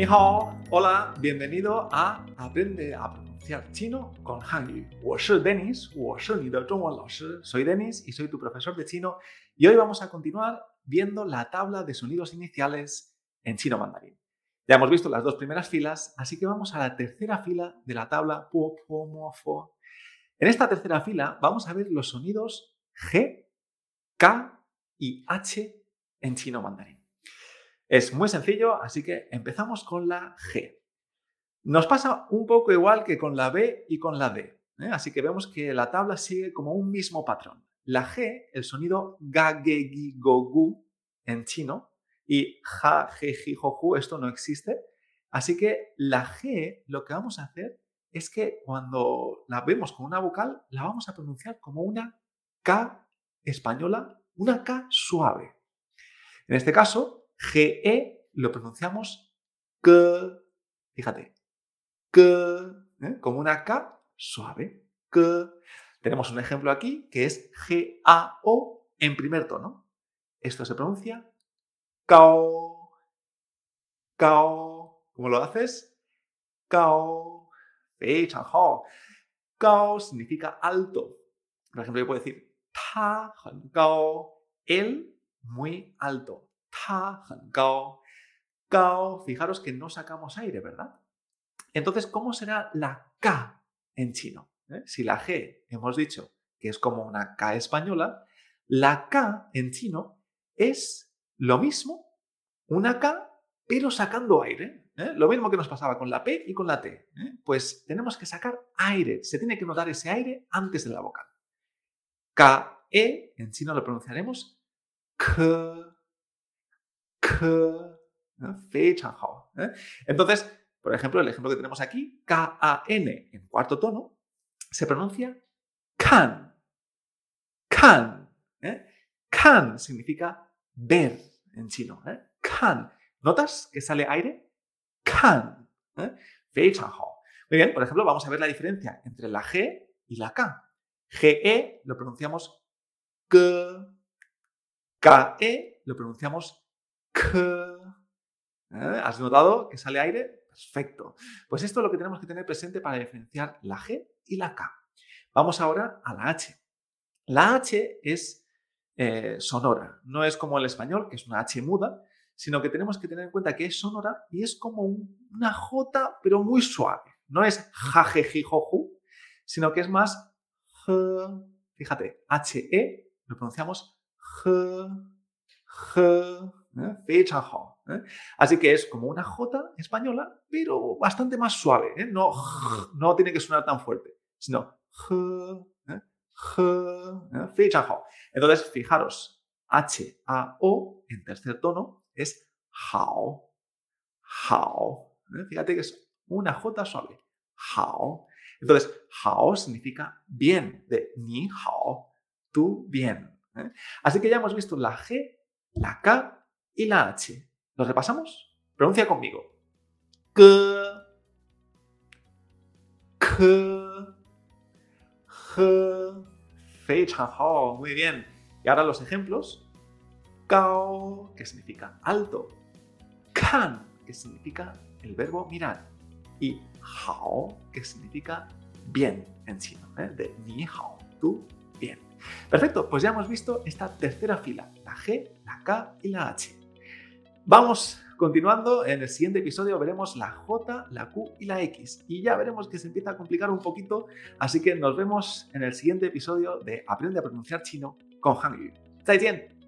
Ni hola, bienvenido a Aprende a pronunciar chino con Hangyu. Denis, soy Denis y soy tu profesor de chino y hoy vamos a continuar viendo la tabla de sonidos iniciales en chino mandarín. Ya hemos visto las dos primeras filas, así que vamos a la tercera fila de la tabla po, po, mo, fo. En esta tercera fila vamos a ver los sonidos G, K y H en chino mandarín. Es muy sencillo, así que empezamos con la G. Nos pasa un poco igual que con la B y con la D. ¿eh? Así que vemos que la tabla sigue como un mismo patrón. La G, el sonido ga, ge, gi, go, gu en chino, y ja, je, ji, jo, ju, esto no existe. Así que la G, lo que vamos a hacer es que cuando la vemos con una vocal, la vamos a pronunciar como una K española, una K suave. En este caso, GE lo pronunciamos que, fíjate, que, ¿eh? como una K suave, que. Tenemos un ejemplo aquí que es G-A-O en primer tono. Esto se pronuncia cao, cao. ¿Cómo lo haces? Cao, hao. Cao significa alto. Por ejemplo, yo puedo decir ta, cao, él muy alto ta, gao. Gao, fijaros que no sacamos aire, ¿verdad? Entonces, ¿cómo será la K en chino? ¿Eh? Si la G hemos dicho que es como una K española, la K en chino es lo mismo, una K, pero sacando aire. ¿eh? Lo mismo que nos pasaba con la P y con la T. ¿eh? Pues tenemos que sacar aire. Se tiene que notar ese aire antes de la vocal. K, E, en chino lo pronunciaremos K, ¿eh? Entonces, por ejemplo, el ejemplo que tenemos aquí, K-A-N en cuarto tono, se pronuncia can. Can. ¿eh? Can significa ver en chino. ¿eh? Can. ¿Notas que sale aire? Can. ¿eh? Muy bien, por ejemplo, vamos a ver la diferencia entre la G y la K. GE lo pronunciamos K. KE lo pronunciamos ¿Eh? ¿Has notado que sale aire? Perfecto. Pues esto es lo que tenemos que tener presente para diferenciar la G y la K. Vamos ahora a la H. La H es eh, sonora. No es como el español, que es una H muda, sino que tenemos que tener en cuenta que es sonora y es como una J, pero muy suave. No es ja, je, ji, jo, ju, sino que es más Fíjate, H-E lo pronunciamos J, J, ¿eh? ¿eh? Así que es como una J española, pero bastante más suave. ¿eh? No, no tiene que sonar tan fuerte, sino ¿eh? Entonces, fijaros, H-A-O en tercer tono es hao. Hao. Fíjate que es una J suave. Hao. Entonces, hao significa bien, de ni hao, tú bien. Así que ya hemos visto la G, la K y la H. ¿Los repasamos? Pronuncia conmigo. K, K, H, Muy bien. Y ahora los ejemplos. Kao, que significa alto. Kan, que significa el verbo mirar. Y hao, que significa bien en chino. ¿eh? De ni hao, tú bien. Perfecto, pues ya hemos visto esta tercera fila, la G, la K y la H. Vamos continuando, en el siguiente episodio veremos la J, la Q y la X. Y ya veremos que se empieza a complicar un poquito, así que nos vemos en el siguiente episodio de Aprende a pronunciar chino con Hangyu. ¡再见!